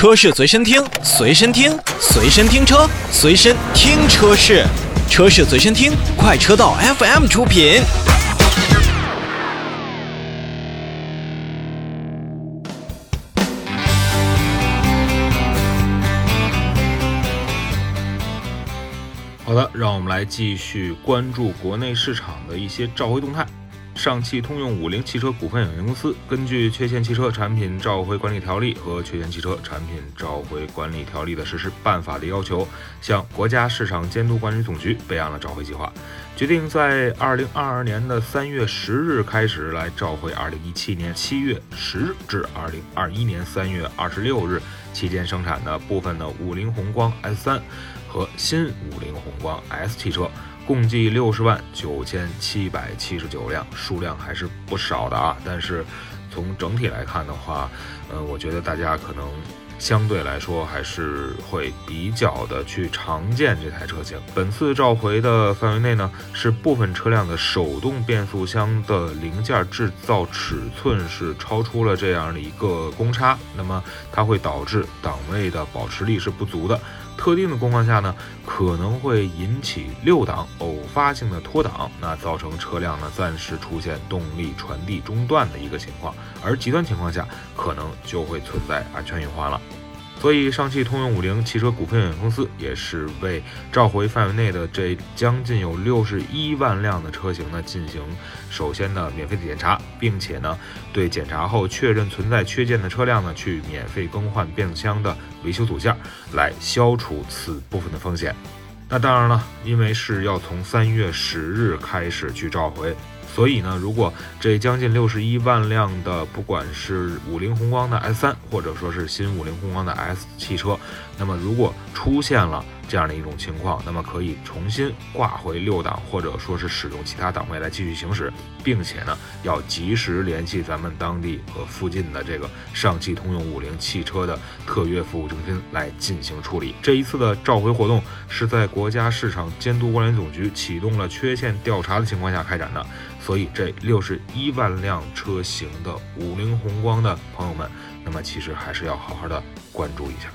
车市随身听，随身听，随身听车，随身听车市，车市随身听，快车道 FM 出品。好的，让我们来继续关注国内市场的一些召回动态。上汽通用五菱汽车股份有限公司根据《缺陷汽车产品召回管理条例》和《缺陷汽车产品召回管理条例的实施办法》的要求，向国家市场监督管理总局备案了召回计划，决定在二零二二年的三月十日开始来召回二零一七年七月十日至二零二一年三月二十六日期间生产的部分的五菱宏光 S 三和新五菱宏光 S 汽车。共计六十万九千七百七十九辆，数量还是不少的啊。但是从整体来看的话，呃，我觉得大家可能相对来说还是会比较的去常见这台车型。本次召回的范围内呢，是部分车辆的手动变速箱的零件制造尺寸是超出了这样的一个公差，那么它会导致档位的保持力是不足的。特定的工况下呢，可能会引起六档偶发性的脱档，那造成车辆呢暂时出现动力传递中断的一个情况，而极端情况下可能就会存在安全隐患了。所以，上汽通用五菱汽车股份有限公司也是为召回范围内的这将近有六十一万辆的车型呢进行首先的免费的检查，并且呢对检查后确认存在缺件的车辆呢去免费更换变速箱的维修组件，来消除此部分的风险。那当然了，因为是要从三月十日开始去召回。所以呢，如果这将近六十一万辆的，不管是五菱宏光的 S 三，或者说是新五菱宏光的 S 汽车，那么如果出现了这样的一种情况，那么可以重新挂回六档，或者说是使用其他档位来继续行驶，并且呢，要及时联系咱们当地和附近的这个上汽通用五菱汽车的特约服务中心来进行处理。这一次的召回活动是在国家市场监督管理总局启动了缺陷调查的情况下开展的。所以，这六十一万辆车型的五菱宏光的朋友们，那么其实还是要好好的关注一下。